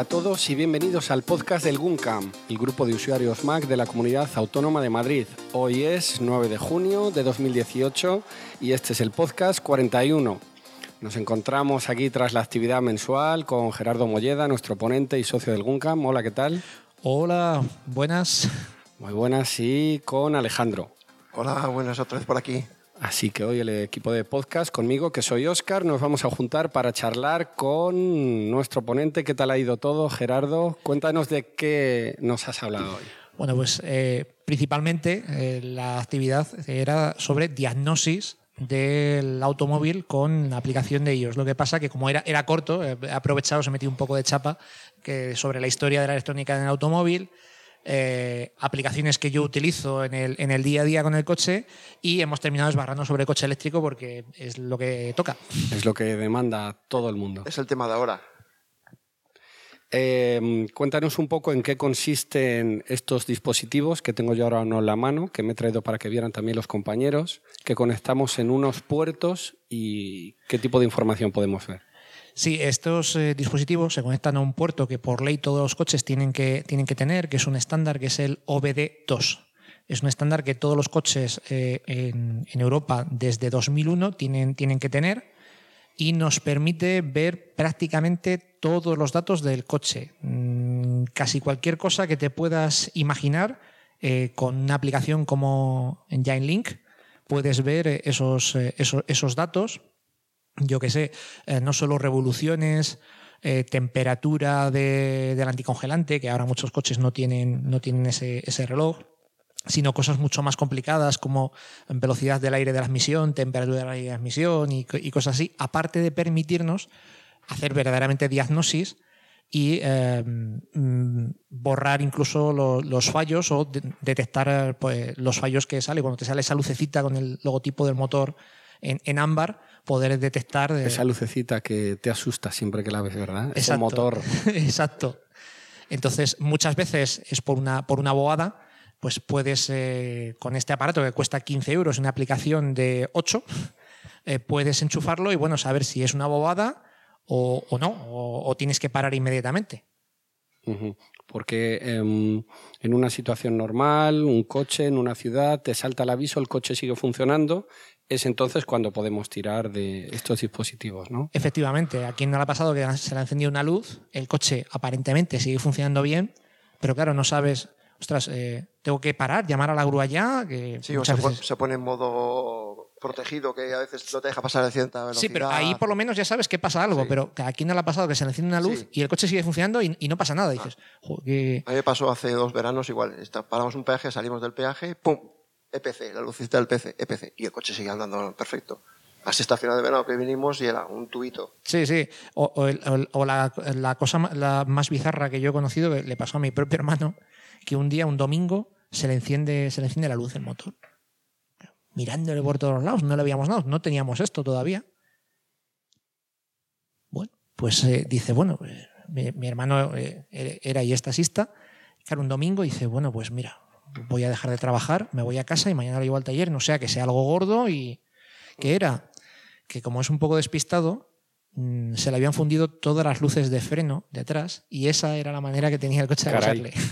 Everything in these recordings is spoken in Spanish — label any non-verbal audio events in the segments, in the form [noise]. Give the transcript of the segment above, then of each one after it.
Hola a todos y bienvenidos al podcast del GUNCAM, el grupo de usuarios Mac de la Comunidad Autónoma de Madrid. Hoy es 9 de junio de 2018 y este es el podcast 41. Nos encontramos aquí tras la actividad mensual con Gerardo Molleda, nuestro ponente y socio del GUNCAM. Hola, ¿qué tal? Hola, buenas. Muy buenas y con Alejandro. Hola, buenas otra vez por aquí. Así que hoy el equipo de podcast conmigo, que soy Oscar, nos vamos a juntar para charlar con nuestro ponente. ¿Qué tal ha ido todo, Gerardo? Cuéntanos de qué nos has hablado hoy. Bueno, pues eh, principalmente eh, la actividad era sobre diagnosis del automóvil con aplicación de ellos. Lo que pasa que como era, era corto, eh, he aprovechado, se metí un poco de chapa sobre la historia de la electrónica en el automóvil, eh, aplicaciones que yo utilizo en el, en el, día a día con el coche y hemos terminado esbarrando sobre el coche eléctrico porque es lo que toca. Es lo que demanda todo el mundo. Es el tema de ahora. Eh, cuéntanos un poco en qué consisten estos dispositivos que tengo yo ahora en la mano, que me he traído para que vieran también los compañeros, que conectamos en unos puertos y qué tipo de información podemos ver. Sí, estos eh, dispositivos se conectan a un puerto que por ley todos los coches tienen que, tienen que tener, que es un estándar que es el OBD2. Es un estándar que todos los coches eh, en, Europa desde 2001 tienen, tienen que tener y nos permite ver prácticamente todos los datos del coche. Mm, casi cualquier cosa que te puedas imaginar eh, con una aplicación como Engine Link puedes ver esos, esos datos yo qué sé, eh, no solo revoluciones, eh, temperatura de, del anticongelante, que ahora muchos coches no tienen, no tienen ese, ese, reloj, sino cosas mucho más complicadas como velocidad del aire de la admisión, temperatura del aire de la admisión y, cosas así, aparte de permitirnos hacer verdaderamente diagnosis y eh, borrar incluso lo, los fallos o de, detectar pues, los fallos que sale. Cuando te sale esa lucecita con el logotipo del motor en, en ámbar, poder detectar. De... Esa lucecita que te asusta siempre que la ves, ¿verdad? Exacto. Ese motor. [laughs] Exacto. Entonces, muchas veces es por una, por una bobada, pues puedes, eh, con este aparato que cuesta 15 euros, una aplicación de 8, eh, puedes enchufarlo y, bueno, saber si es una bobada o, o no, o, o, tienes que parar inmediatamente. Uh -huh. Porque eh, en una situación normal, un coche en una ciudad, te salta el aviso, el coche sigue funcionando, es entonces cuando podemos tirar de estos dispositivos, ¿no? Efectivamente, a quien no le ha pasado que se le ha encendido una luz, el coche aparentemente sigue funcionando bien, pero claro, no sabes, ostras, eh, tengo que parar, llamar a la grúa ya. Que sí, o se, veces... se, pone en modo protegido que a veces no te deja pasar de cierta velocidad. Sí, pero ahí por lo menos ya sabes que pasa algo, sí. pero a quien no le ha pasado que se le enciende una luz sí. y el coche sigue funcionando y, y no pasa nada. Dices, ah. que... A mí me pasó hace dos veranos igual, paramos un peaje, salimos del peaje, ¡pum! EPC, la lucecita del PC, EPC, y el coche sigue andando perfecto. Así estacionado de verano que vinimos y era un tubito. Sí, sí. O, la, cosa más bizarra que yo he conocido le pasó a mi propio hermano, que un día, un domingo, se le enciende, se enciende la luz del motor. Mirándole por todos lados, no le habíamos dado, no teníamos esto todavía. Bueno, pues eh, dice, bueno, pues, mi, hermano eh, era y es claro, un domingo dice, bueno, pues mira, voy a dejar de trabajar, me voy a casa y mañana lo llevo al taller, no sea que sea algo gordo y que era que como es un poco despistado, mmm, se le habían fundido todas las luces de freno de atrás y esa era la manera que tenía el coche de avisarle. [laughs]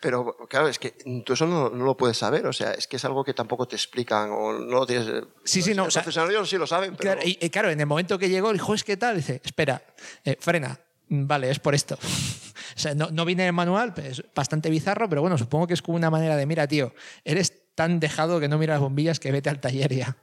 Pero claro, es que tú eso no, no, lo puedes saber, o sea, es que es algo que tampoco te explican o no lo tienes. Sí, sí, no. Los concesionarios sí lo saben. Pero... Claro, y, y, claro, en el momento que llegó, dijo, es que tal, dice, espera, eh, frena, vale, es por esto. [laughs] O sea, no, no viene en el manual, es bastante bizarro, pero bueno, supongo que es como una manera de, mira, tío, eres tan dejado que no miras las bombillas que vete al taller ya.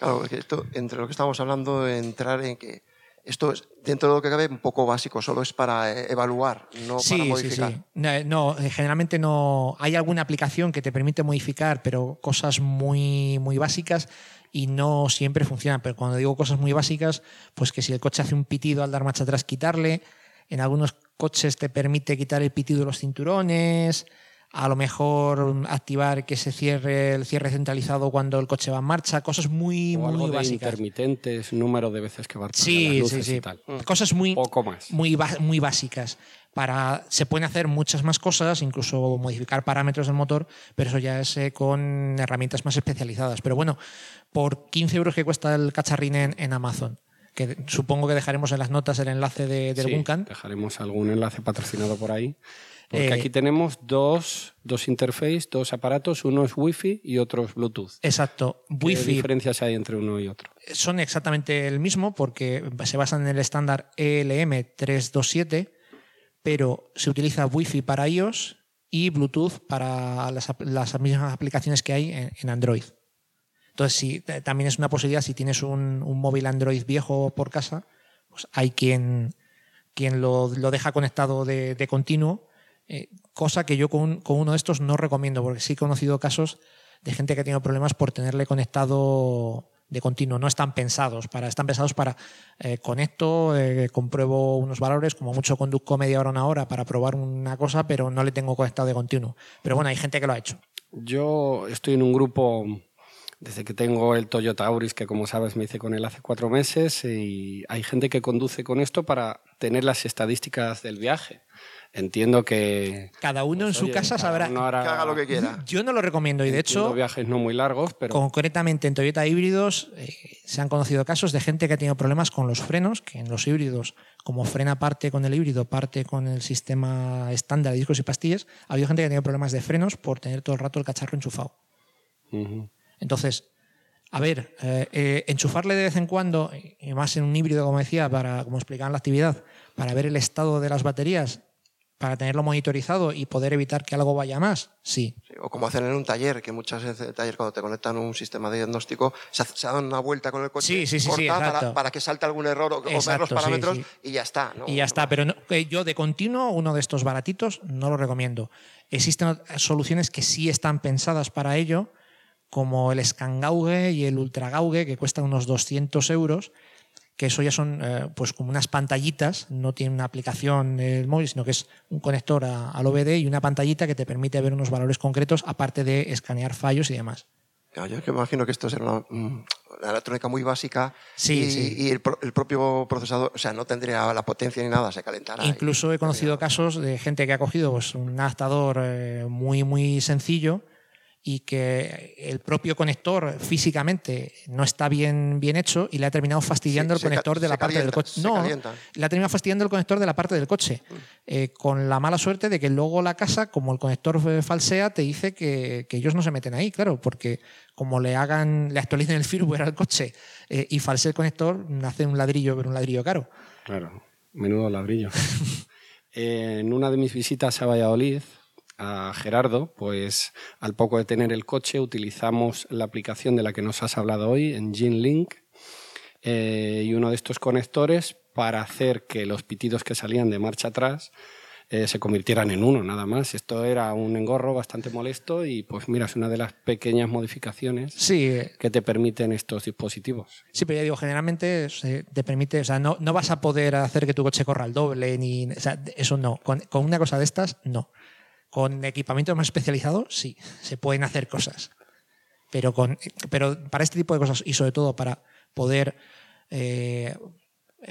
Claro, porque esto, entre lo que estamos hablando, entrar en que esto es, dentro de lo que cabe, un poco básico, solo es para evaluar, no sí, para modificar. Sí, sí. No, no, generalmente no. Hay alguna aplicación que te permite modificar, pero cosas muy, muy básicas y no siempre funcionan. Pero cuando digo cosas muy básicas, pues que si el coche hace un pitido al dar marcha atrás, quitarle. En algunos coches te permite quitar el pitido de los cinturones, a lo mejor activar que se cierre el cierre centralizado cuando el coche va en marcha, cosas muy, o muy algo básicas. De intermitentes, número de veces que va a sí, las luces sí, sí. y tal. Cosas muy, Poco más. muy, muy básicas. Para, se pueden hacer muchas más cosas, incluso modificar parámetros del motor, pero eso ya es eh, con herramientas más especializadas. Pero bueno, por 15 euros que cuesta el cacharrín en, en Amazon, que supongo que dejaremos en las notas el enlace de, del Sí, Guncan. dejaremos algún enlace patrocinado por ahí. Porque Eh, aquí tenemos dos, dos interfaces, dos aparatos, uno es Wi-Fi y otro es Bluetooth. Exacto. ¿Qué Wi-Fi diferencias hay entre uno y otro? son exactamente el mismo porque se basan en el estándar ELM 327, pero se utiliza Wi-Fi para iOS y Bluetooth para las, las mismas aplicaciones que hay en, Android. Entonces, sí, t- también es una posibilidad, si tienes un, un móvil Android viejo por casa, pues hay quien, quien lo, lo deja conectado de, de continuo, eh, cosa que yo con, con uno de estos no recomiendo, porque sí he conocido casos de gente que ha tenido problemas por tenerle conectado de continuo. No están pensados para, están pensados para eh, conecto, eh, compruebo unos valores, como mucho conduzco media hora, una hora para probar una cosa, pero no le tengo conectado de continuo. Pero bueno, hay gente que lo ha hecho. Yo estoy en un grupo desde que tengo el Toyota Auris, que como sabes me hice con él hace cuatro meses, y hay gente que conduce con esto para tener las estadísticas del viaje. Entiendo que... Cada uno en pues, su oye, casa sabrá. hará- Que haga lo que quiera. Yo no lo recomiendo y de hecho, viajes no muy largos, pero concretamente en Toyota híbridos eh, se han conocido casos de gente que ha tenido problemas con los frenos, que en los híbridos, como frena parte con el híbrido, parte con el sistema estándar de discos y pastillas, ha habido gente que ha tenido problemas de frenos por tener todo el rato el cacharro enchufado. Entonces, a ver, eh, eh, enchufarle de vez en cuando, y más en un híbrido, como decía, para, como explicaba en la actividad, para ver el estado de las baterías, para tenerlo monitorizado y poder evitar que algo vaya más, sí. Sí, O como hacen en un taller, que muchas veces el taller cuando te conectan un sistema de diagnóstico, se, hace- se dan una vuelta con el coche Sí, sí, sí, sí, corta para, para que salte algún error o, o ver Exacto, los sí, parámetros y ya está. ¿no? Y ya está, pero no- eh, yo de continuo uno de estos baratitos no lo recomiendo. Existen soluciones que sí están pensadas para ello, como el Scangauge y el Ultragauge, que cuestan unos 200 euros, que eso ya son eh, pues como unas pantallitas, no tiene una aplicación del móvil, sino que es un conector a- al OBD y una pantallita que te permite ver unos valores concretos, aparte de escanear fallos y demás. Yo es que me imagino que esto será una, mm, una electrónica muy básica Sí, y, sí. y el, pro- el propio procesador, o sea, no tendría la potencia ni nada, se calentará. Incluso y- he conocido casos de gente que ha cogido pues, un adaptador eh, muy, muy sencillo y que el propio conector físicamente no está bien, bien hecho y le ha terminado fastidiando el conector de la parte del coche. No, calienta. le ha terminado fastidiando el conector de la parte del coche. eh, con la mala suerte de que luego la casa, como el conector eh, falsea, te dice que, que ellos no se meten ahí, claro, porque como le hagan, le actualicen el firmware al coche eh, y falsee el conector, hace un ladrillo, pero un ladrillo caro. Claro, menudo ladrillo. [laughs] en una de mis visitas a Valladolid, a Gerardo, pues al poco de tener el coche utilizamos la aplicación de la que nos has hablado hoy, Engine Link, eh, y uno de estos conectores para hacer que los pitidos que salían de marcha atrás eh, se convirtieran en uno, nada más. Esto era un engorro bastante molesto y pues mira, es una de las pequeñas modificaciones Sí, eh, que te permiten estos dispositivos. Sí, pero ya digo, generalmente te permite, o sea, no, no vas a poder hacer que tu coche corra al doble, ni, o sea, eso no. Con, con una cosa de estas, no. Con equipamiento más especializado, sí, se pueden hacer cosas. Pero, con, pero para este tipo de cosas, y sobre todo para poder. eh,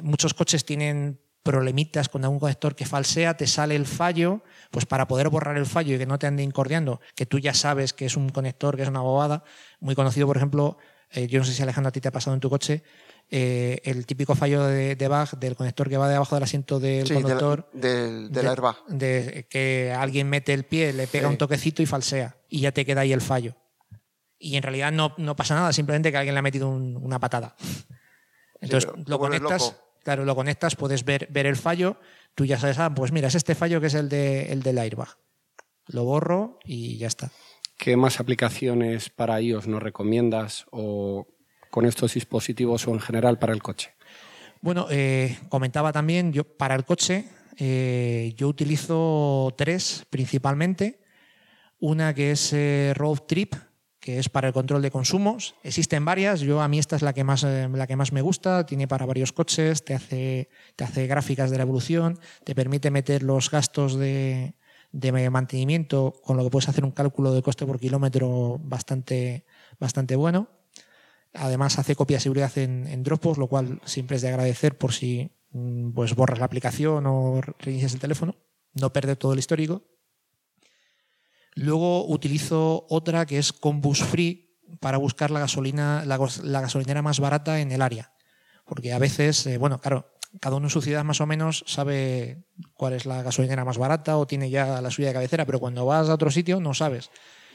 muchos coches tienen problemitas con algún conector que falsea, te sale el fallo, pues para poder borrar el fallo y que no te ande incordiando, que tú ya sabes que es un conector, que es una bobada, muy conocido, por ejemplo, eh, yo no sé si Alejandro a ti te ha pasado en tu coche, eh, el típico fallo de, de bug del conector que va debajo del asiento del Sí, conductor. del, del de- airbag. de que alguien mete el pie, le pega Sí. un toquecito y falsea, y ya te queda ahí el fallo. Y en realidad no, no pasa nada, simplemente que alguien le ha metido un- una patada. Entonces lo conectas, claro, lo conectas, puedes ver, ver el fallo, tú ya sabes, ah, pues mira, es este fallo que es el, de, el del airbag. Lo borro y ya está. ¿Qué más aplicaciones para iOS nos recomiendas o con estos dispositivos o en general para el coche? Bueno, eh, comentaba también, para el coche, eh, yo utilizo tres principalmente. Una que es eh, Road Trip, que es para el control de consumos. Existen varias, yo a mí esta es la que más, la que más me gusta, tiene para varios coches, te hace, te hace gráficas de la evolución, te permite meter los gastos de, de mantenimiento, con lo que puedes hacer un cálculo de coste por kilómetro bastante, bastante bueno. Además hace copia de seguridad en, Dropbox, lo cual siempre es de agradecer por si mm, pues borras la aplicación o reinicias el teléfono, no perder todo el histórico. Luego utilizo otra que es Combus Free para buscar la gasolina, la gasolinera más barata en el área. Porque a veces, eh, bueno, claro, cada uno en su ciudad más o menos sabe cuál es la gasolinera más barata o tiene ya la suya de cabecera, pero cuando vas a otro sitio no sabes.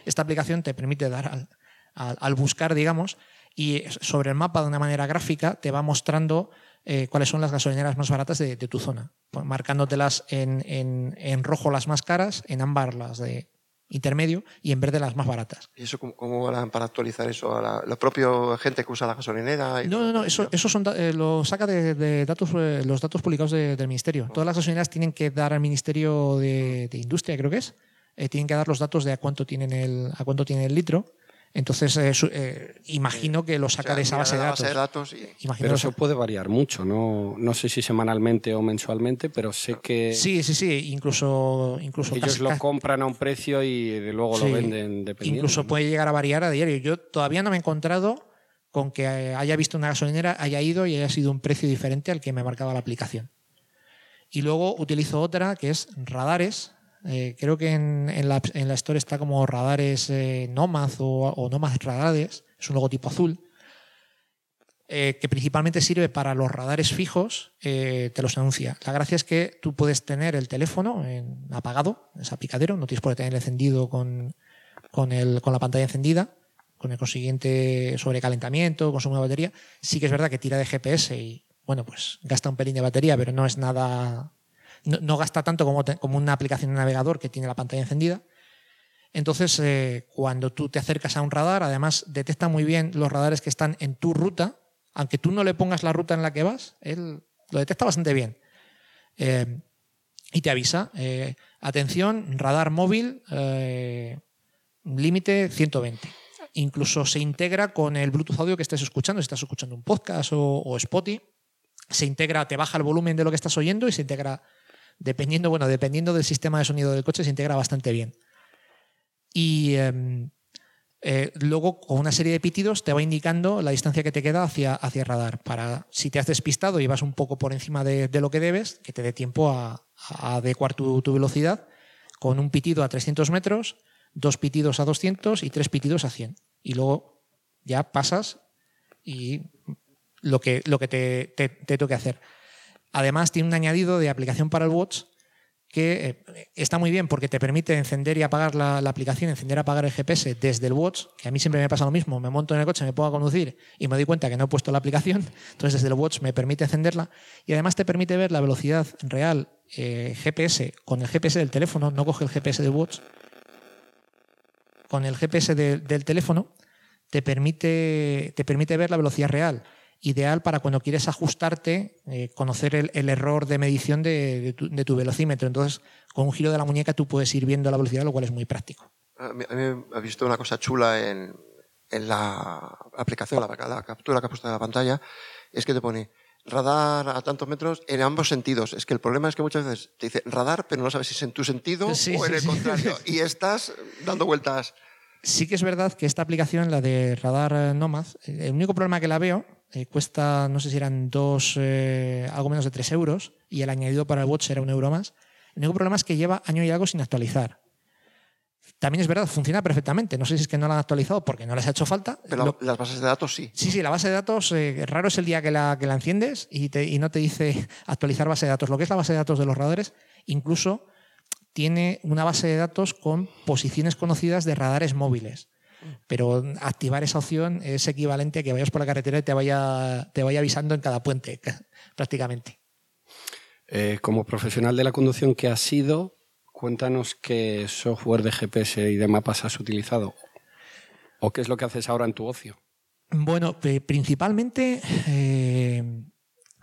Esta aplicación te permite dar al, buscar, digamos, y sobre el mapa de una manera gráfica te va mostrando eh, cuáles son las gasolineras más baratas de, tu zona, pues marcándotelas en, en, en, rojo las más caras, en ámbar las de intermedio y en verde las más baratas. ¿Y eso cómo, harán para actualizar eso? ¿A la, propia gente que usa la gasolinera? no, no, no, eso, eso son, eh, lo saca de, datos, eh, los datos publicados del Ministerio. Todas las gasolineras tienen que dar al Ministerio de, Industria, creo que es, tienen que dar los datos de a cuánto tienen el, a cuánto tiene el litro entonces, eh, eh, imagino que lo saca de esa base de datos. Pero eso puede variar mucho, ¿no? No sé si semanalmente o mensualmente, pero sé que... Sí, sí, sí, incluso... incluso ellos lo compran a un precio y luego lo venden dependiendo. Incluso puede llegar a variar a diario. Yo todavía no me he encontrado con que haya visto una gasolinera, haya ido y haya sido un precio diferente al que me marcaba la aplicación. Y luego utilizo otra que es radares, eh, creo que en, la, Store está como radares eh, Nomad o, Nomad Radares, es un logotipo azul, eh, que principalmente sirve para los radares fijos, te los anuncia. La gracia es que tú puedes tener el teléfono en, apagado, es aplicadero, no tienes por qué tener encendido con, con, con la pantalla encendida, con el consiguiente sobrecalentamiento, consumo de batería. Sí que es verdad que tira de GPS y, bueno, pues gasta un pelín de batería, pero no es nada no, gasta tanto como, una aplicación de navegador que tiene la pantalla encendida. Entonces, eh, cuando tú te acercas a un radar, además detecta muy bien los radares que están en tu ruta, aunque tú no le pongas la ruta en la que vas, él lo detecta bastante bien. Eh, y te avisa, eh, atención, radar móvil, límite 120. Incluso se integra con el Bluetooth audio que estés escuchando, si estás escuchando un podcast o, o Spotify, se integra, te baja el volumen de lo que estás oyendo y se integra dependiendo, bueno, dependiendo del sistema de sonido del coche, se integra bastante bien. Y em, eh, luego, con una serie de pitidos, te va indicando la distancia que te queda hacia, hacia el radar. Para si te has despistado y vas un poco por encima de, lo que debes, que te dé tiempo a, adecuar tu, velocidad, con un pitido a 300 metros, dos pitidos a 200 y tres pitidos a 100. Y luego ya pasas y lo que, lo que te, te, te toque hacer. Además, tiene un añadido de aplicación para el watch que eh, está muy bien porque te permite encender y apagar la, aplicación, encender y apagar el GPS desde el watch, que a mí siempre me pasa lo mismo, me monto en el coche, me pongo a conducir y me doy cuenta que no he puesto la aplicación, [laughs] entonces desde el watch me permite encenderla y además te permite ver la velocidad real eh, GPS con el GPS del teléfono, no coge el GPS del watch, con el GPS del teléfono te permite, te permite ver la velocidad real ideal para cuando quieres ajustarte, eh, conocer el, error de medición de, tu, velocímetro. Entonces, con un giro de la muñeca tú puedes ir viendo la velocidad, lo cual es muy práctico. A mí, me ha visto una cosa chula en, la aplicación, la, captura que ha puesto en la pantalla, es que te pone radar a tantos metros en ambos sentidos. Es que el problema es que muchas veces te dice radar, pero no sabes si es en tu sentido o en el contrario. [laughs] Y estás dando vueltas. Sí que es verdad que esta aplicación, la de Radar Nomad, el único problema que la veo eh, cuesta, no sé si eran dos, eh, algo menos de tres euros, y el añadido para el watch era un euro más. El único problema es que lleva año y algo sin actualizar. También es verdad, funciona perfectamente. No sé si es que no la han actualizado porque no les ha hecho falta. Pero las bases de datos sí. Sí, sí, la base de datos, eh, raro es el día que la, que la enciendes y, y no te dice [laughs] actualizar base de datos. Lo que es la base de datos de los radares, incluso tiene una base de datos con posiciones conocidas de radares móviles pero activar esa opción es equivalente a que vayas por la carretera y te vaya, te vaya avisando en cada puente, [laughs] prácticamente. Eh, como profesional de la conducción que has sido, cuéntanos qué software de GPS y de mapas has utilizado o qué es lo que haces ahora en tu ocio. Bueno, principalmente eh,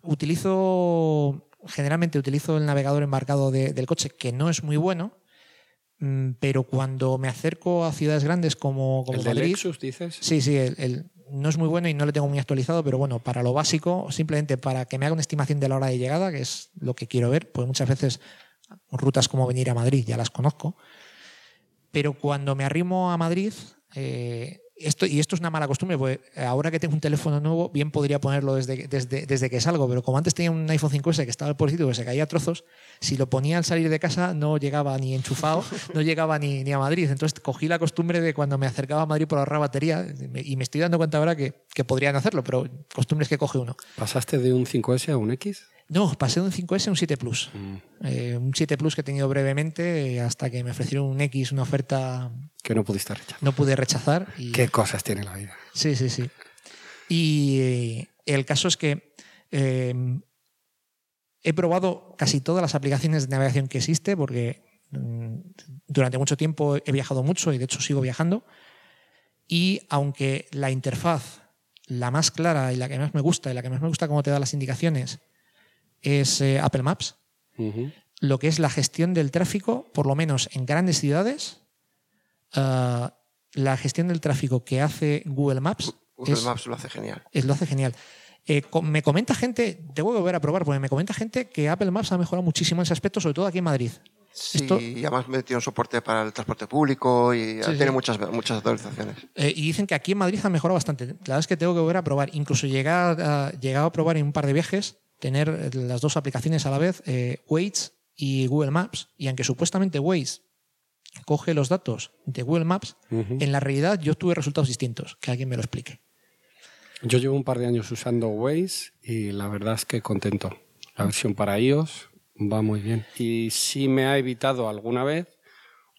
utilizo, generalmente utilizo el navegador embarcado del coche, que no es muy bueno, pero cuando me acerco a ciudades grandes como, como ¿El Madrid, Lexus, dices? Sí, sí, el, no es muy bueno y no lo tengo muy actualizado, pero bueno, para lo básico, simplemente para que me haga una estimación de la hora de llegada, que es lo que quiero ver, pues muchas veces rutas como venir a Madrid ya las conozco, pero cuando me arrimo a Madrid, eh, esto, y esto es una mala costumbre, porque ahora que tengo un teléfono nuevo, bien podría ponerlo desde, desde, desde que salgo, pero como antes tenía un iPhone 5S que estaba por sitio que se caía a trozos, si lo ponía al salir de casa no llegaba ni enchufado, [laughs] no llegaba ni, ni, a Madrid. Entonces cogí la costumbre de cuando me acercaba a Madrid por ahorrar batería, y me estoy dando cuenta ahora que, que podrían hacerlo, pero costumbres que coge uno. ¿Pasaste de un 5S a un X? No, pasé de un 5S a un 7 Plus. Mm. Eh, un 7 Plus que he tenido brevemente eh, hasta que me ofrecieron un X, una oferta. Que no pudiste rechazar. No pude rechazar. Qué cosas tiene la vida. Sí, sí, sí. Y eh, el caso es que he probado casi todas las aplicaciones de navegación que existe porque mm, durante mucho tiempo he viajado mucho y de hecho sigo viajando. Y aunque la interfaz, la más clara y la que más me gusta y la que más me gusta cómo te da las indicaciones, es eh, Apple Maps. Lo que es la gestión del tráfico, por lo menos en grandes ciudades, ah, la gestión del tráfico que hace Google Maps. Google Maps lo hace genial. Es, lo hace genial. Eh, me comenta gente, te voy a volver a probar, porque me comenta gente que Apple Maps ha mejorado muchísimo en ese aspecto, sobre todo aquí en Madrid. Sí, y además tiene un soporte para el transporte público y tiene Muchas, muchas actualizaciones. Eh, y dicen que aquí en Madrid ha mejorado bastante. La verdad es que tengo que volver a probar. Incluso llegar a, llegado a probar en un par de viajes tener las dos aplicaciones a la vez, eh, Waze y Google Maps, y aunque supuestamente Waze coge los datos de Google Maps, en la realidad yo tuve resultados distintos, que alguien me lo explique. Yo llevo un par de años usando Waze y la verdad es que contento. La versión para iOS va muy bien. Y sí me ha evitado alguna vez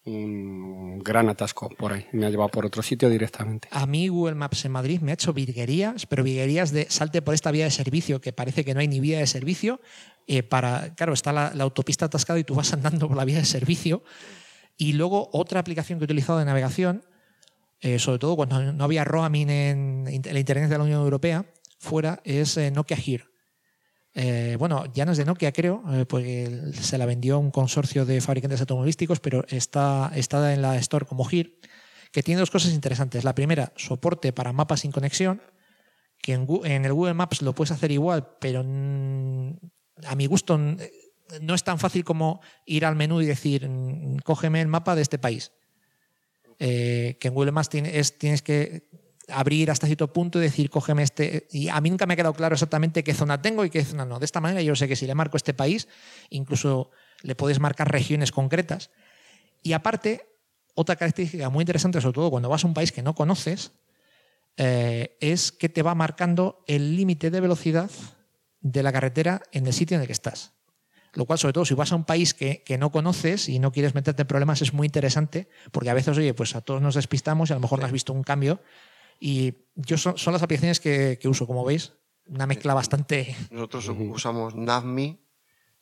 un gran atasco por ahí. Me ha llevado por otro sitio directamente. A mí Google Maps en Madrid me ha hecho virguerías, pero virguerías de salte por esta vía de servicio, que parece que no hay ni vía de servicio. Eh, para, claro, está la, autopista atascada y tú vas andando por la vía de servicio. Y luego otra aplicación que he utilizado de navegación, eh, sobre todo cuando no había roaming en, la Internet de la Unión Europea, fuera, es eh, Nokia Here. Eh, bueno, ya no es de Nokia, creo, porque se la vendió un consorcio de fabricantes automovilísticos, pero está, está en la Store como GIR, que tiene dos cosas interesantes. La primera, soporte para mapas sin conexión, que en, el Google Maps lo puedes hacer igual, pero a mi gusto no es tan fácil como ir al menú y decir, cógeme el mapa de este país. Eh, que en Google Maps tienes, que abrir hasta cierto punto y decir, cógeme este. Y a mí nunca me ha quedado claro exactamente qué zona tengo y qué zona no. De esta manera yo sé que si le marco este país, incluso le puedes marcar regiones concretas. Y aparte, otra característica muy interesante, sobre todo cuando vas a un país que no conoces, eh, es que te va marcando el límite de velocidad de la carretera en el sitio en el que estás. Lo cual, sobre todo, si vas a un país que, que, no conoces y no quieres meterte en problemas, es muy interesante, porque a veces, oye, pues a todos nos despistamos y a lo mejor no has visto un cambio. Y yo son, son las aplicaciones que, que, uso, como veis, una mezcla bastante... Nosotros usamos Navme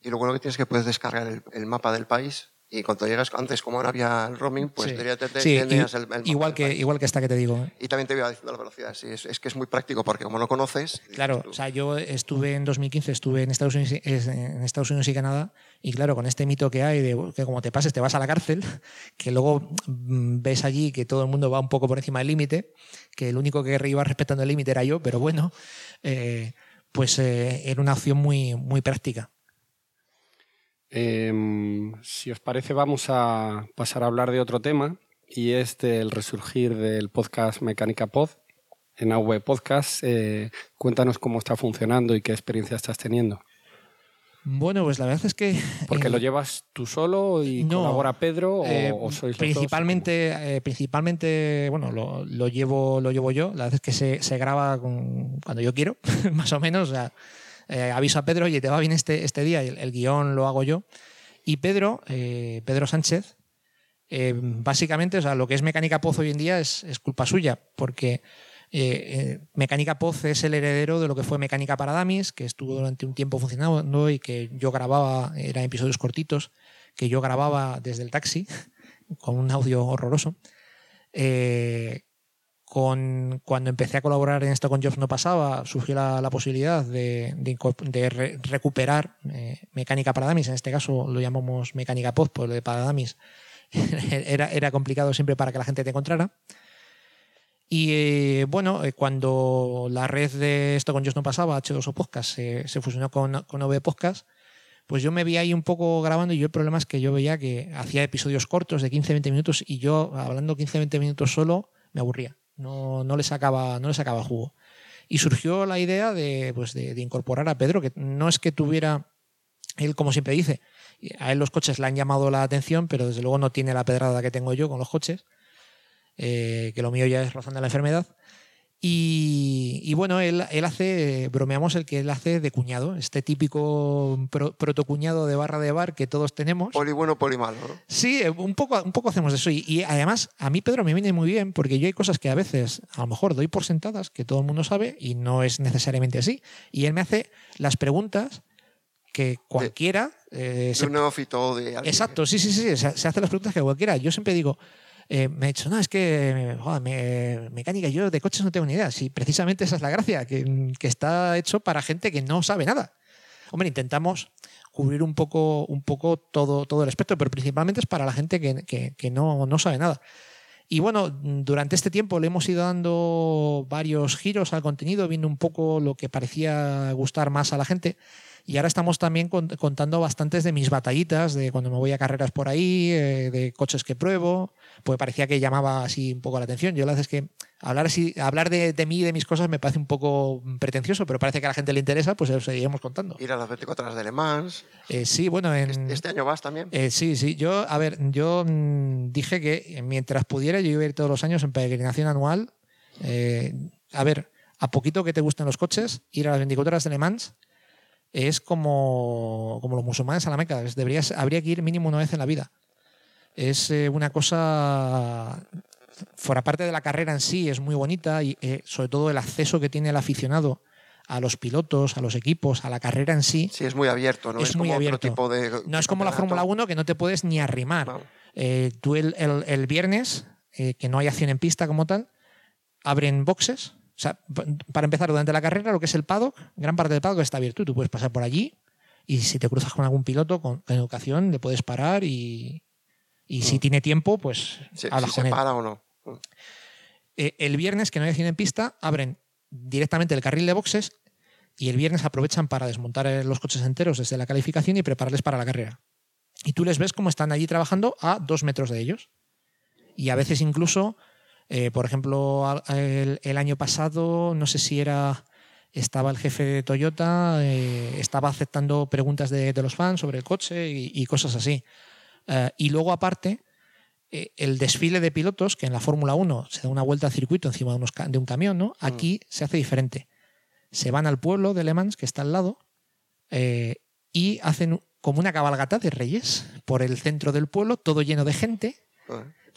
y lo bueno que tienes es que puedes descargar el, el mapa del país y cuando llegas antes, como no había el roaming, pues sí. te, te, sí, tenías el, el igual que igual que esta que te digo. ¿eh? Y también te iba diciendo la velocidad. Sí, es, es, que es muy práctico porque como no conoces. Claro, o sea, yo estuve en 2015, estuve en Estados Unidos, en Estados Unidos y Canadá y claro, con este mito que hay de que como te pases te vas a la cárcel, [laughs] que luego mm, ves allí que todo el mundo va un poco por encima del límite, que el único que iba respetando el límite era yo, pero bueno, eh, pues eh, era una opción muy muy práctica. Eh, si os parece, vamos a pasar a hablar de otro tema y es del resurgir del podcast Mecánica Pod en AV Podcast. Eh, cuéntanos cómo está funcionando y qué experiencia estás teniendo. Bueno, pues la verdad es que. ¿Porque eh, lo llevas tú solo y no, colabora Pedro o, eh, o sois principalmente, eh, principalmente, bueno, lo, lo, llevo, lo llevo yo. La verdad es que se, se graba con, cuando yo quiero, [laughs] más o menos. O sea, eh, aviso a Pedro, oye, te va bien este, este día, el, el guion lo hago yo. Y Pedro, eh, Pedro Sánchez, eh, básicamente, o sea, lo que es Mecánica Poz hoy en día es, es culpa suya, porque Mecánica Poz es el heredero de lo que fue Mecánica para Damis, que estuvo durante un tiempo funcionando y que yo grababa, eran episodios cortitos, que yo grababa desde el taxi, [laughs] con un audio horroroso. Con, cuando empecé a colaborar en esto con Jobs no pasaba, surgió la, la posibilidad de, de, de re, recuperar eh, mecánica para dummies, en este caso lo llamamos mecánica pod, por lo de para dummies [laughs] era, era complicado siempre para que la gente te encontrara. Y eh, bueno, eh, cuando la red de esto con Jobs no pasaba, H2O Podcast, se fusionó con, con OV Podcast, pues yo me vi ahí un poco grabando y yo el problema es que yo veía que hacía episodios cortos de 15-20 minutos y yo hablando 15-20 minutos solo me aburría. No, no le sacaba, no le sacaba jugo. Y surgió la idea de, pues de, incorporar a Pedro, que no es que tuviera, él como siempre dice, a él los coches le han llamado la atención, pero desde luego no tiene la pedrada que tengo yo con los coches, eh, que lo mío ya es razón de la enfermedad. Y, bueno, él, él, hace, bromeamos el que él hace de cuñado, este típico protocuñado de barra de bar que todos tenemos. Poli bueno, poli malo. ¿no? Sí, un poco, un poco hacemos eso. Y, además, a mí Pedro me viene muy bien porque yo hay cosas que a veces a lo mejor doy por sentadas, que todo el mundo sabe, y no es necesariamente así. Y él me hace las preguntas que cualquiera... Eh, de un neófito de alguien. Exacto, sí, sí, sí, se, se hace las preguntas que cualquiera. Yo siempre digo, eh, me ha dicho, no, es que mecánica, yo de coches no tengo ni idea. Sí, precisamente esa es la gracia, que, está hecho para gente que no sabe nada. Hombre, intentamos cubrir un poco, un poco todo, todo el espectro, pero principalmente es para la gente que, no, no sabe nada. Y bueno, durante este tiempo le hemos ido dando varios giros al contenido, viendo un poco lo que parecía gustar más a la gente. Y ahora estamos también contando bastantes de mis batallitas, de cuando me voy a carreras por ahí, eh, de coches que pruebo, pues parecía que llamaba así un poco la atención. Yo la verdad es que hablar así, hablar de, mí y de mis cosas me parece un poco pretencioso, pero parece que a la gente le interesa, pues seguiremos contando. Ir a las 24 horas de Le Mans. Eh, sí, bueno, en, ¿Este año vas también? Eh, sí, sí. Yo, a ver, yo mm, dije que mientras pudiera, yo iba a ir todos los años en peregrinación anual. a ver, a poquito que te gusten los coches, ir a las 24 horas de Le Mans es como, como los musulmanes a la Meca. Deberías, habría que ir mínimo una vez en la vida. Es eh, una cosa, fuera parte de la carrera en sí, es muy bonita y eh, sobre todo el acceso que tiene el aficionado a los pilotos, a los equipos, a la carrera en sí. Sí, es muy abierto, ¿no? Es, muy abierto. tipo de, no es como la Fórmula 1 que no te puedes ni arrimar. Eh, tú el, el, viernes, que no hay acción en pista como tal, abren boxes o sea, para empezar, durante la carrera, lo que es el paddock, gran parte del paddock está abierto. Tú puedes pasar por allí y si te cruzas con algún piloto con, educación, le puedes parar y, y si mm. tiene tiempo, pues sí, si se para o no. Eh, el viernes, que no hay acción en pista, abren directamente el carril de boxes y el viernes aprovechan para desmontar eh, los coches enteros desde la calificación y prepararles para la carrera. Y tú les ves cómo están allí trabajando a dos metros de ellos. Y a veces incluso eh, por ejemplo, el, año pasado, no sé si era, estaba el jefe de Toyota, estaba aceptando preguntas de, los fans sobre el coche y, cosas así. Y luego, aparte, el desfile de pilotos, que en la Fórmula 1 se da una vuelta al circuito encima de, un camión, ¿no? Mm. Aquí se hace diferente. Se van al pueblo de Le Mans, que está al lado, y hacen como una cabalgata de reyes por el centro del pueblo, todo lleno de gente.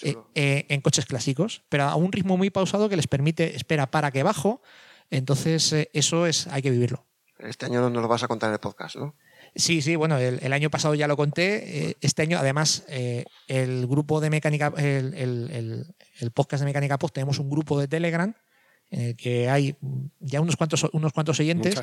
Eh, eh, en coches clásicos, pero a un ritmo muy pausado que les permite, espera, para que bajo. Entonces, eh, eso es, hay que vivirlo. Este año no nos lo vas a contar en el podcast, ¿no? Sí, sí, bueno, el, año pasado ya lo conté. este año, además, el grupo de mecánica, el, el, podcast de Mecánica Post, tenemos un grupo de Telegram en el que hay ya unos cuantos, unos cuantos oyentes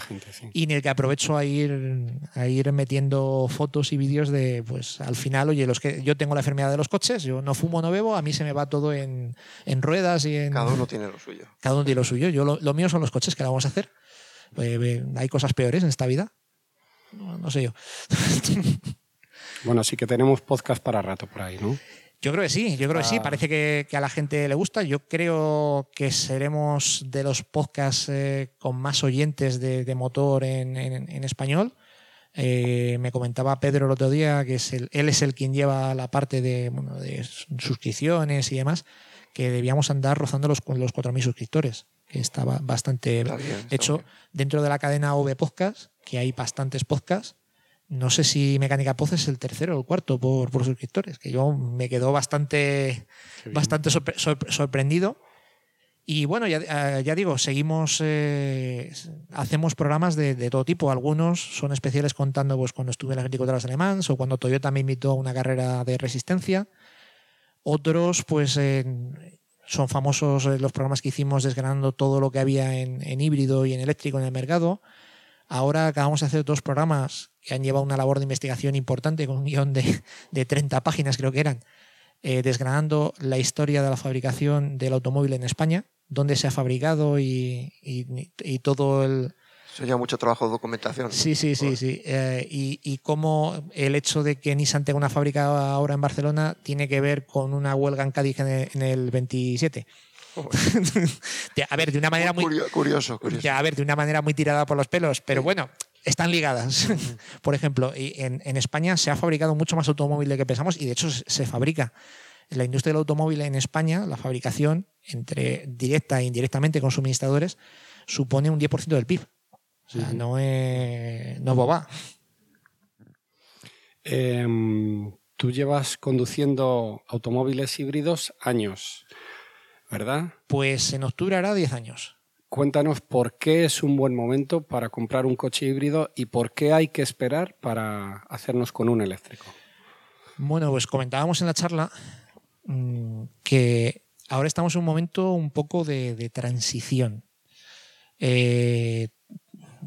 y en el que aprovecho a ir, a ir metiendo fotos y vídeos de, pues al final, oye, los que yo tengo la enfermedad de los coches, yo no fumo, no bebo, a mí se me va todo en, ruedas y en... Cada uno tiene lo suyo. Cada uno tiene lo suyo. Yo lo, mío son los coches, que la vamos a hacer? Eh, hay cosas peores en esta vida. No sé yo. [laughs] bueno, así que tenemos podcast para rato por ahí, ¿no? Yo creo que sí, yo creo que sí. Ah. Parece que, a la gente le gusta. Yo creo que seremos de los podcasts eh, con más oyentes de, motor en, español. Eh, me comentaba Pedro el otro día que es él es el quien lleva la parte de, suscripciones y demás, que debíamos andar rozando los, los 4.000 suscriptores, que estaba bastante hecho dentro de la cadena V Podcast, que hay bastantes podcasts no sé si Mecánica Poz es el tercero o el cuarto por, suscriptores, que yo me quedo bastante, bastante sorprendido. Y bueno, ya, eh, digo, seguimos, eh, hacemos programas de, todo tipo. Algunos son especiales contando pues, cuando estuve en las 24 horas alemán o cuando Toyota me invitó a una carrera de resistencia. Otros, pues, son famosos eh, los programas que hicimos desgranando todo lo que había en, en híbrido y en eléctrico en el mercado. Ahora acabamos de hacer dos programas que han llevado una labor de investigación importante con un guion de, de 30 páginas, creo que eran, eh, desgranando la historia de la fabricación del automóvil en España, dónde se ha fabricado y, y, todo el... Eso lleva mucho trabajo de documentación. Sí, sí, sí, sí. Eh, y, y cómo el hecho de que Nissan tenga una fábrica ahora en Barcelona tiene que ver con una huelga en Cádiz en el, 27. [laughs] a ver, de una manera muy. Curioso, curioso. a ver, de una manera muy tirada por los pelos, pero bueno, están ligadas. [laughs] por ejemplo, en, en, España se ha fabricado mucho más automóvil de que pensamos y de hecho se fabrica. En la industria del automóvil en España, la fabricación, entre directa e indirectamente con suministradores, supone un 10% del PIB. O sea, no es, no boba. Em, tú llevas conduciendo automóviles híbridos años, ¿verdad? Pues en octubre hará 10 años. Cuéntanos por qué es un buen momento para comprar un coche híbrido y por qué hay que esperar para hacernos con un eléctrico. Bueno, pues comentábamos en la charla mm, que ahora estamos en un momento un poco de, transición. Eh,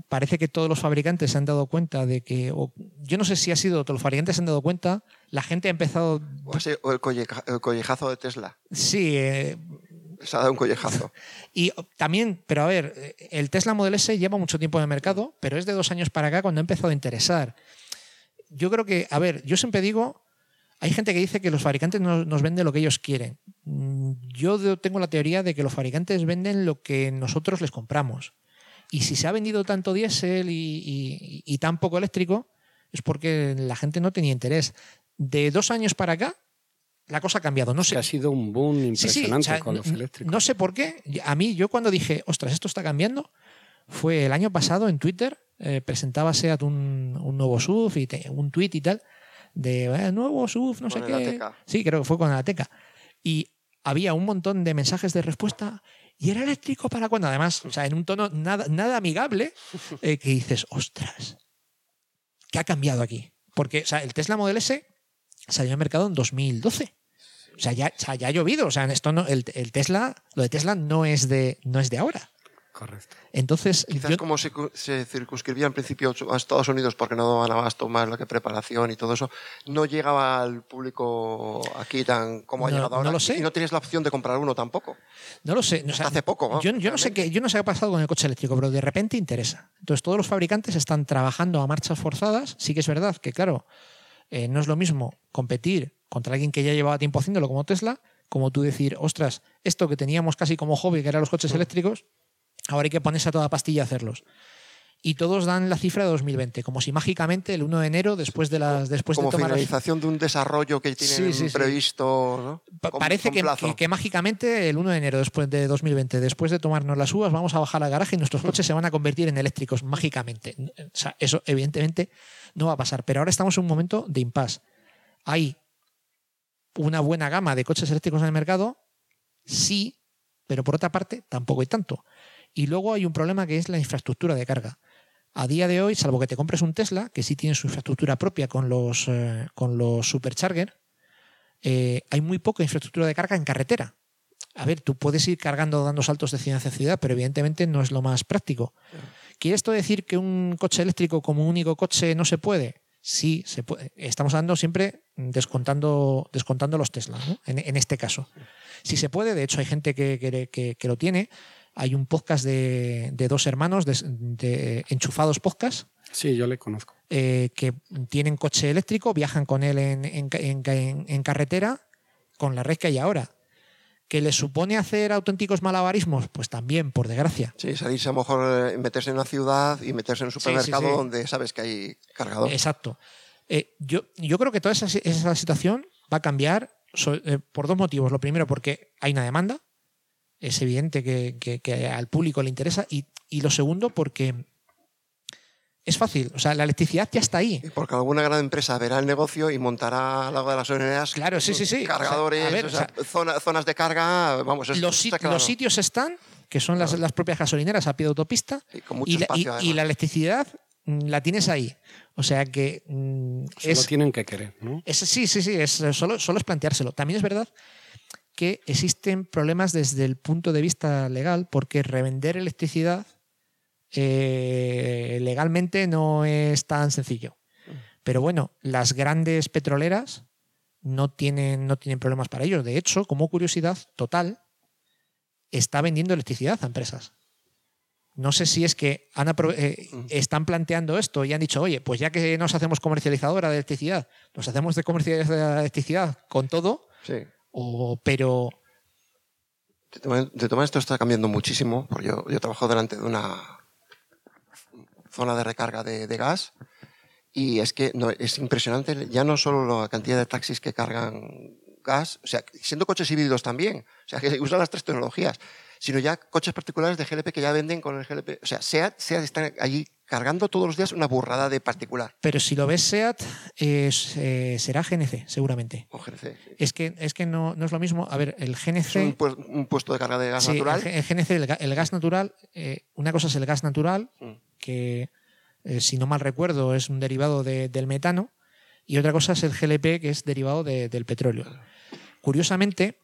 parece que todos los fabricantes se han dado cuenta de que, yo no sé si ha sido todos los fabricantes se han dado cuenta, la gente ha empezado... O, el, collejazo de Tesla. Sí. Eh, se ha dado un collejazo. [laughs] Y también, pero a ver, el Tesla Model S lleva mucho tiempo en el mercado, pero es de dos años para acá cuando ha empezado a interesar. Yo creo que, a ver, yo siempre digo, hay gente que dice que los fabricantes nos, nos venden lo que ellos quieren. Mm, yo tengo la teoría de que los fabricantes venden lo que nosotros les compramos. Y si se ha vendido tanto diésel y, tan poco eléctrico, es porque la gente no tenía interés. De dos años para acá, la cosa ha cambiado. No sé. ha sido un boom impresionante con los eléctricos. No sé por qué. A mí, yo cuando dije, ostras, esto está cambiando, fue el año pasado en Twitter, eh, presentaba SEAT un, un nuevo SUV y un tweet y tal, de eh, nuevo SUV, no sé qué. Sí, creo que fue con la Teca. Y había un montón de mensajes de respuesta ¿Y era eléctrico para cuando Además, o sea, en un tono nada, nada amigable, [laughs] eh, que dices, ostras, ¿qué ha cambiado aquí? Porque o sea, el Tesla Model S salió al mercado en 2012. O sea, ya, ya ha llovido. O sea, esto no, el, el, Tesla, lo de Tesla no es de, no es de ahora. Correcto. Entonces, Quizás como se, circunscribía en principio a Estados Unidos porque no daban abasto más lo que preparación y todo eso, no llegaba al público aquí tan como ha llegado ahora. No lo sé. Y no tienes la opción de comprar uno tampoco. No lo sé. hace poco. Yo, no sé qué, yo no sé qué ha pasado con el coche eléctrico, pero de repente interesa. Entonces todos los fabricantes están trabajando a marchas forzadas. Sí que es verdad que, claro, eh, no es lo mismo competir contra alguien que ya llevaba tiempo haciéndolo como Tesla, como tú decir, ostras, esto que teníamos casi como hobby, que eran los coches eléctricos, Ahora hay que ponerse a toda pastilla a hacerlos. Y todos dan la cifra de 2020, como si mágicamente el 1 de enero, después de las después como de tomar finalización de un desarrollo que tienen previsto. Parece que, que, mágicamente el 1 de enero después de 2020, después de tomarnos las uvas, vamos a bajar al garaje y nuestros coches se van a convertir en eléctricos mágicamente. O sea, eso evidentemente no va a pasar. Pero ahora estamos en un momento de impasse. Hay una buena gama de coches eléctricos en el mercado, sí, pero por otra parte tampoco hay tanto. Y luego hay un problema que es la infraestructura de carga. A día de hoy, salvo que te compres un Tesla, que sí tiene su infraestructura propia con los, eh, con los supercharger, eh, hay muy poca infraestructura de carga en carretera. A ver, tú puedes ir cargando dando saltos de ciudad a ciudad, pero evidentemente no es lo más práctico. ¿Quiere esto decir que un coche eléctrico como único coche no se puede? Sí, se puede. Estamos hablando siempre descontando, descontando los Tesla, en, este caso. Si se puede, de hecho hay gente que, que lo tiene, hay un podcast de, dos hermanos, de, Enchufados Podcast. Sí, yo le conozco. Eh, que tienen coche eléctrico, viajan con él en, carretera con la red que hay ahora. ¿Que les supone hacer auténticos malabarismos? Pues también, por desgracia. Sí, salirse a lo mejor, eh, meterse en una ciudad y meterse en un supermercado donde sabes que hay cargador. Exacto. Eh, yo, yo creo que toda esa, situación va a cambiar por dos motivos. Lo primero, porque hay una demanda es evidente que, al público le interesa. Y, lo segundo, porque es fácil. O sea, la electricidad ya está ahí. Porque alguna gran empresa verá el negocio y montará al lado de las unidades claro, sí, sí, sí. cargadores, zonas de carga. Vamos, los, sitios están, que son las, propias gasolineras a pie de autopista, y, la, electricidad mm, la tienes ahí. O sea que. Mm, solo tienen que querer, ¿no? sí, sí, sí. Es, solo, solo es planteárselo. También es verdad que existen problemas desde el punto de vista legal, porque revender electricidad eh, legalmente no es tan sencillo. Pero bueno, las grandes petroleras no tienen, no tienen problemas para ello. De hecho, como curiosidad, Total está vendiendo electricidad a empresas. No sé si es que eh, están planteando esto y han dicho, oye, pues ya que nos hacemos comercializadora de electricidad, nos hacemos de comercializadora de electricidad con todo, sí pero De tomar, esto está cambiando muchísimo, porque yo, trabajo delante de una zona de recarga de, gas y es que es impresionante ya no solo la cantidad de taxis que cargan gas, o sea, siendo coches híbridos también, o sea, que usan las tres tecnologías, sino ya coches particulares de GLP que ya venden con el GLP. O sea, SEAT, SEAT están allí cargando todos los días una burrada de particular. Pero si lo ves SEAT, es, eh, será GNC, seguramente. O GNC. sí. Es que, es que no, no es lo mismo. A ver, el Es GNC. un, pues- un puesto de carga de gas sí, natural. El, GNC, el, ga- el gas natural, eh, una cosa es el gas natural, Mm. que eh, si no mal recuerdo es un derivado de- del metano, y otra cosa es el GLP, que es derivado de- del petróleo. Curiosamente,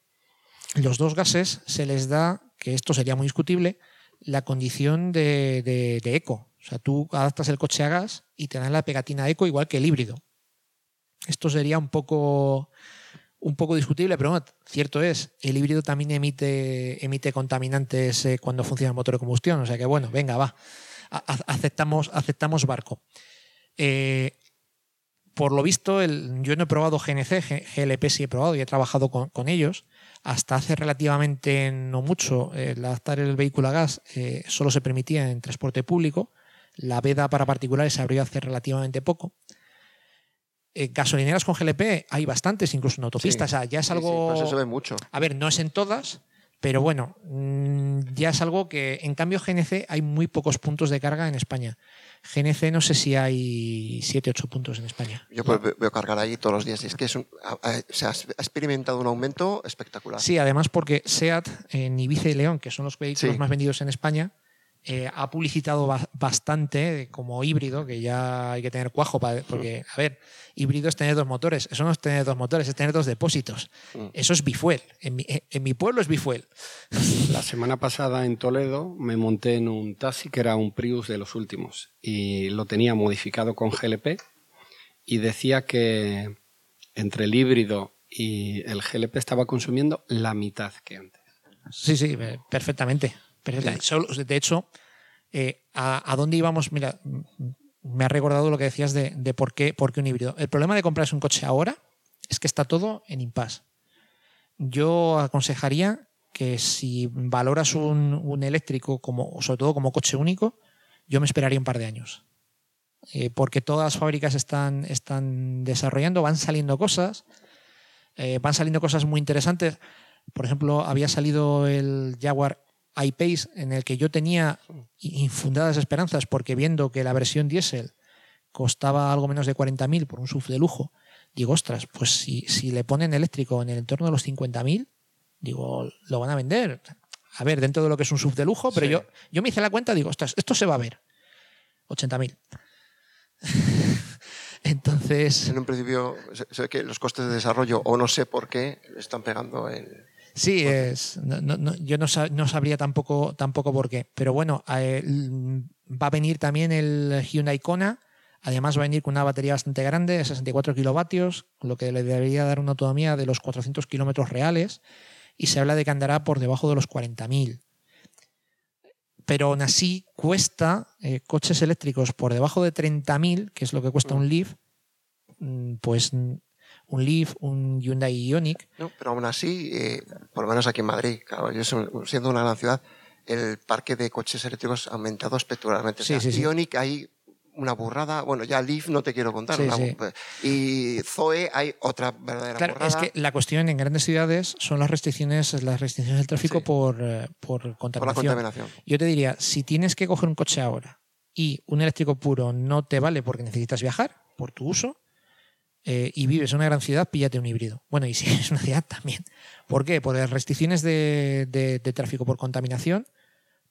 los dos gases se les da, que esto sería muy discutible, la condición de- de eco. O sea, tú adaptas el coche a gas y te dan la pegatina eco igual que el híbrido. Esto sería un poco, un poco discutible, pero bueno, cierto es, el híbrido también emite, emite contaminantes eh, cuando funciona el motor de combustión. O sea que bueno, venga, va. Aceptamos, aceptamos barco. Eh, por lo visto, yo no he probado GNC, GLP sí he probado y he trabajado con, ellos. Hasta hace relativamente no mucho, el adaptar el vehículo a gas eh, solo se permitía en transporte público. La veda para particulares se abrió hace relativamente poco. Eh, gasolineras con GLP hay bastantes, incluso en autopistas. Sí. O sea, ya es Sí, sí, algo. se ve mucho. A ver, no es en todas, pero bueno, mm, ya es algo que en cambio GNC hay muy pocos puntos de carga en España. GNC no sé si hay 7, 8 puntos en España. Yo pues, ve- veo cargar ahí todos los días y es que es un- se ha ha experimentado un aumento espectacular. Sí, además porque SEAT en Ibiza y León, que son los vehículos Sí. más vendidos en España, eh, ha publicitado ba- bastante como híbrido, que ya hay que tener cuajo, para, porque, a ver, híbrido es tener dos motores, eso no es tener dos motores, es tener dos depósitos. Mm. Eso es bifuel. En mi, en mi pueblo es bifuel. La semana pasada en Toledo me monté en un taxi que era un Prius de los últimos y lo tenía modificado con GLP y decía que entre el híbrido y el GLP estaba consumiendo la mitad que antes. Sí, sí, eh, perfectamente. De hecho, eh, a, a dónde íbamos? Mira, me ha recordado lo que decías de, de por, qué, por qué un híbrido. El problema de comprarse un coche ahora es que está todo en impasse. Yo aconsejaría que si valoras un, un eléctrico, como, sobre todo como coche único, yo me esperaría un par de años. Eh, porque todas las fábricas están, están desarrollando, van saliendo cosas, eh, van saliendo cosas muy interesantes. Por ejemplo, había salido el Jaguar I-Pace en el que yo tenía infundadas esperanzas porque viendo que la versión diésel costaba algo menos de 40.000 por un SUV de lujo, digo, ostras, pues si, si le ponen eléctrico en el entorno de los 50.000, digo, lo van a vender. A ver, dentro de lo que es un SUV de lujo, pero Sí. yo, yo me hice la cuenta, digo, ostras, esto se va a ver. 80.000. [laughs] Entonces... En un principio, ve que los costes de desarrollo, o no sé por qué, están pegando en. Sí, es, no- yo no, sa- no sabría tampoco, tampoco por qué. Pero bueno, eh, l- va a venir también el Hyundai Kona. Además va a venir con una batería bastante grande, de 64 kilovatios, lo que le debería dar una autonomía de los 400 kilómetros reales. Y se habla de que andará por debajo de los 40.000. Pero aún así cuesta eh, coches eléctricos por debajo de 30.000, que es lo que cuesta un Leaf, mm, pues mm, un Leaf, un Hyundai Ioniq, ¿no? Pero aún así, eh, por lo menos aquí en Madrid, claro, yo siendo una gran ciudad, el parque de coches eléctricos ha aumentado espectacularmente. O Sí, sea, sí, sí. Ioniq hay una burrada, bueno, ya Leaf no te quiero contar. Sí, una sí. bu- Y Zoe hay otra verdadera Claro, burrada. es que la cuestión en grandes ciudades son las restricciones, las restricciones del tráfico Sí. por, eh, por por la contaminación. contaminación. Yo te diría, si tienes que coger un coche ahora y un eléctrico puro no te vale porque necesitas viajar por tu uso eh, y vives en una gran ciudad, píllate un híbrido. Bueno, y [laughs] si es una ciudad también. ¿Por qué? Por las restricciones de, de- de tráfico por contaminación,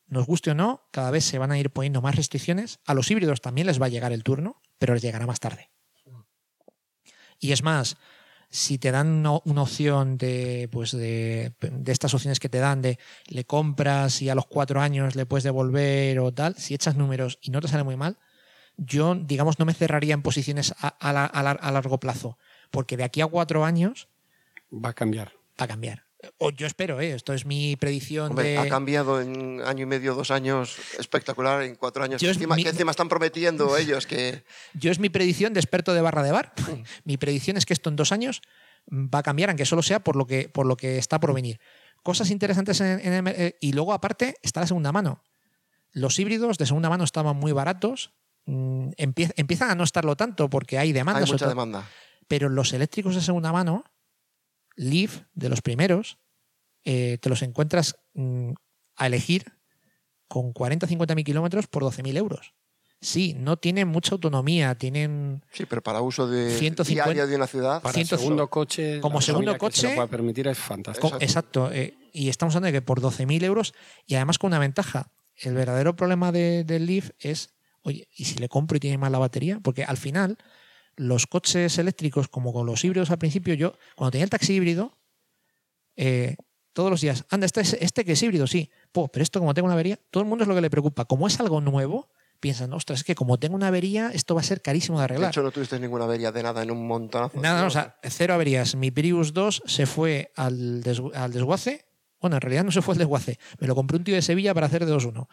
nos guste o no, cada vez se van a ir poniendo más restricciones. A los híbridos también les va a llegar el turno, pero les llegará más tarde. Y es más, si te dan una, opción de, pues de, de estas opciones que te dan de le compras y a los cuatro años le puedes devolver o tal, si echas números y no te sale muy mal, yo, digamos, no me cerraría en posiciones a, a la- a lar- a largo plazo, porque de aquí a cuatro años Va a cambiar. va a cambiar. O yo espero, ¿eh? esto es mi predicción Hombre, de... ha cambiado en año y medio, dos años, espectacular, en cuatro años. Yo que es encima, mi- que encima están prometiendo [laughs] ellos que... Yo es mi predicción de experto de barra de bar. [laughs] mi predicción es que esto en dos años va a cambiar, aunque solo sea por lo que, por lo que está por venir. cosas interesantes en, en eh, y luego aparte está la segunda mano. Los híbridos de segunda mano estaban muy baratos. Mm, empie- empiezan a no estarlo tanto porque hay demanda. Hay mucha demanda. pero los eléctricos de segunda mano, Leaf, de los primeros, eh, te los encuentras mm, a elegir con 40-50 mil kilómetros por 12.000 euros. Sí, no tienen mucha autonomía, tienen... Sí, pero para uso de 150 diario de una ciudad. Para 100 segundo coche, Como segundo familia que se lo coche- permitir es fantástico. co- Exacto. eh, y estamos hablando de que por 12.000 euros, y además con una ventaja, el verdadero problema de- del Leaf es, oye, ¿y si le compro y tiene mal la batería? Porque al final, los coches eléctricos, como con los híbridos al principio, yo, cuando tenía el taxi híbrido, eh, todos los días, anda, este, es- este que es híbrido, sí, Po, pero esto como tengo una avería, todo el mundo es lo que le preocupa. Como es algo nuevo, piensan, ostras, es que como tengo una avería, esto va a ser carísimo de De arreglar. hecho, no tuviste ninguna avería de nada en un montonazo. Nada, no, o sea, cero averías. Mi Prius 2 se fue al, desgu- al desguace. Bueno, en realidad no se fue al desguace. Me lo compré un tío de Sevilla para hacer de 2-1.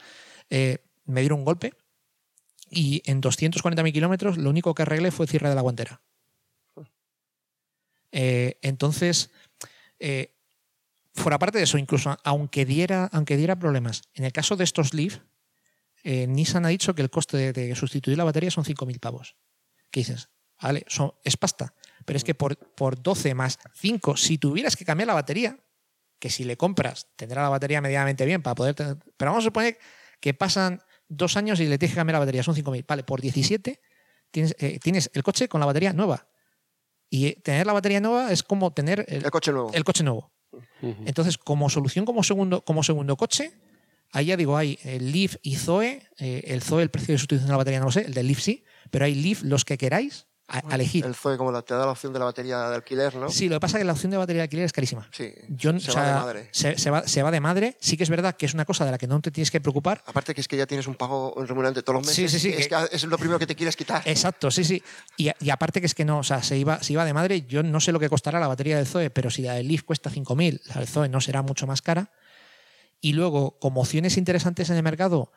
Eh, me dieron un golpe y en 240.000 kilómetros lo único que arreglé fue cierre de la guantera. Eh, entonces, eh, fuera parte de eso, incluso aunque diera, aunque diera problemas, en el caso de estos Leaf, eh, Nissan ha dicho que el coste de, sustituir la batería son 5.000 pavos. ¿Qué dices? Vale, es pasta. Pero es que por, por 12 más 5, si tuvieras que cambiar la batería, que si le compras tendrá la batería medianamente bien para poder tener- Pero vamos a suponer que pasan dos años y le tienes que cambiar la batería, son 5.000. Vale, por 17 tienes, eh, tienes el coche con la batería nueva. Y eh, tener la batería nueva es como tener el, El coche nuevo. el coche nuevo. Entonces, como solución como segundo, como segundo coche, ahí ya digo, hay el Leaf y Zoe. eh, el Zoe, el precio de sustitución de la batería no lo sé, el del Leaf sí, pero hay Leaf los que queráis a, a elegir. El Zoe, como la- te da la opción de la batería de alquiler, ¿no? Sí, lo que pasa es que la opción de batería de alquiler es carísima. Sí, Yo, se o va de madre. Se, se va, se va de madre. Sí que es verdad que es una cosa de la que no te tienes que preocupar. Aparte que es que ya tienes un pago remunerante todos los Sí, meses. sí, sí, Es, que- que es lo primero que te quieres quitar. Exacto, sí, sí. Y, y aparte que es que no, o sea, se iba, se iba de madre. Yo no sé lo que costará la batería del Zoe, pero si la del Leaf cuesta 5.000, la del Zoe no será mucho más cara. Y luego, como opciones interesantes en el mercado,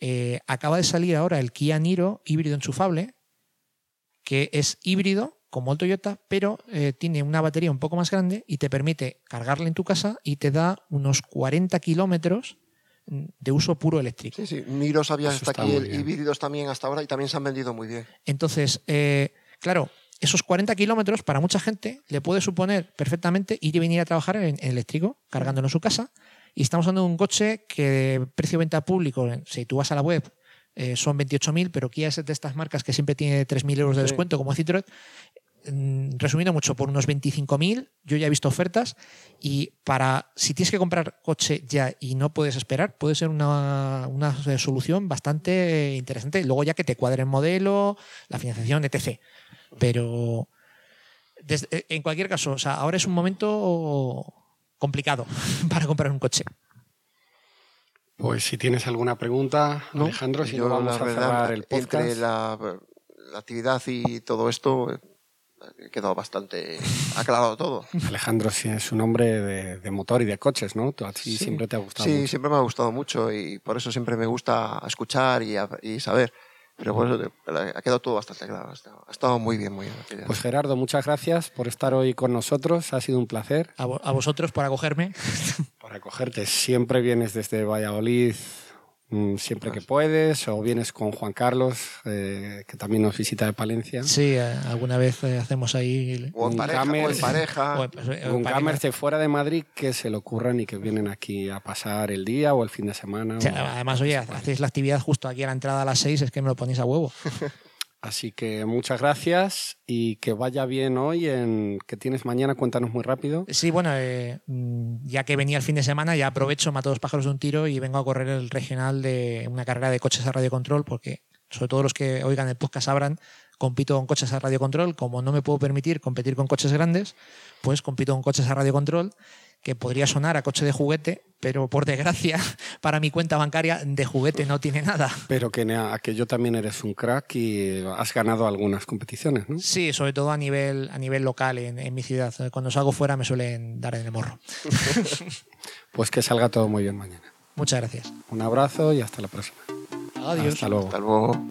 eh, acaba de salir ahora el Kia Niro híbrido enchufable, que es híbrido como el Toyota, pero eh, tiene una batería un poco más grande y te permite cargarla en tu casa y te da unos 40 kilómetros de uso puro eléctrico. Sí, sí. Miros había Eso hasta aquí, híbridos también hasta ahora y también se han vendido muy bien. Entonces, eh, claro, esos 40 kilómetros para mucha gente le puede suponer perfectamente ir y venir a trabajar en, en eléctrico, cargándolo en su casa. Y estamos hablando de un coche que precio-venta público, en- si tú vas a la web, eh, son 28.000, pero Kia es de estas marcas que siempre tiene 3.000 euros de Sí. descuento, como Citroën. Mm, Resumiendo mucho, por unos 25.000, yo ya he visto ofertas y para, si tienes que comprar coche ya y no puedes esperar, puede ser una, una solución bastante interesante. Luego ya que te cuadre el modelo, la financiación, etc. Pero desde- en cualquier caso, o sea, ahora es un momento complicado [laughs] para comprar un coche. Pues si tienes alguna pregunta, Alejandro, si Yo, no vamos la a verdad, cerrar el podcast. Entre la, la actividad y todo esto, eh, he quedado bastante aclarado todo. Alejandro sí es un hombre de, de motor y de coches, ¿no? Tú a ti siempre te ha gustado Sí, mucho. siempre me ha gustado mucho y por eso siempre me gusta escuchar y, a- y saber. Pero por eso te- ha quedado todo bastante claro. Ha estado, muy bien, muy bien. Pues Gerardo, muchas gracias por estar hoy con nosotros. Ha sido un placer. A, vo- a vosotros por acogerme. [laughs] Acogerte. Siempre vienes desde Valladolid, mm, siempre que puedes, o vienes con Juan Carlos, eh, que también nos visita de Palencia. Sí, eh, alguna vez eh, hacemos ahí. o en un pareja, o Camel. en pareja. o, de fuera de Madrid que se le ocurran y que vienen aquí a pasar el día o el fin de semana. o sea, o- además, oye, hacéis la actividad justo aquí a la entrada a las 6, es que me lo ponéis a huevo. [laughs] Así que muchas gracias y que vaya bien hoy en que tienes mañana, cuéntanos muy rápido. Sí, bueno, eh, mm, ya que venía el fin de semana, ya aprovecho, mato dos pájaros de un tiro y vengo a correr el regional de una carrera de coches a radiocontrol, porque sobre todo los que oigan el podcast sabrán, compito con coches a radiocontrol. Como no me puedo permitir competir con coches grandes, pues compito con coches a radiocontrol, que podría sonar a coche de juguete, pero por desgracia, [laughs] para mi cuenta bancaria de juguete no tiene nada. Pero que, nea- que yo también eres un crack y has ganado algunas competiciones, ¿no? Sí, sobre todo a nivel, a nivel local en, en mi ciudad. Cuando salgo fuera me suelen dar en el morro. [laughs] Pues que salga todo muy bien mañana. Muchas gracias. Un abrazo y hasta la próxima. Adiós. Hasta luego. Hasta luego.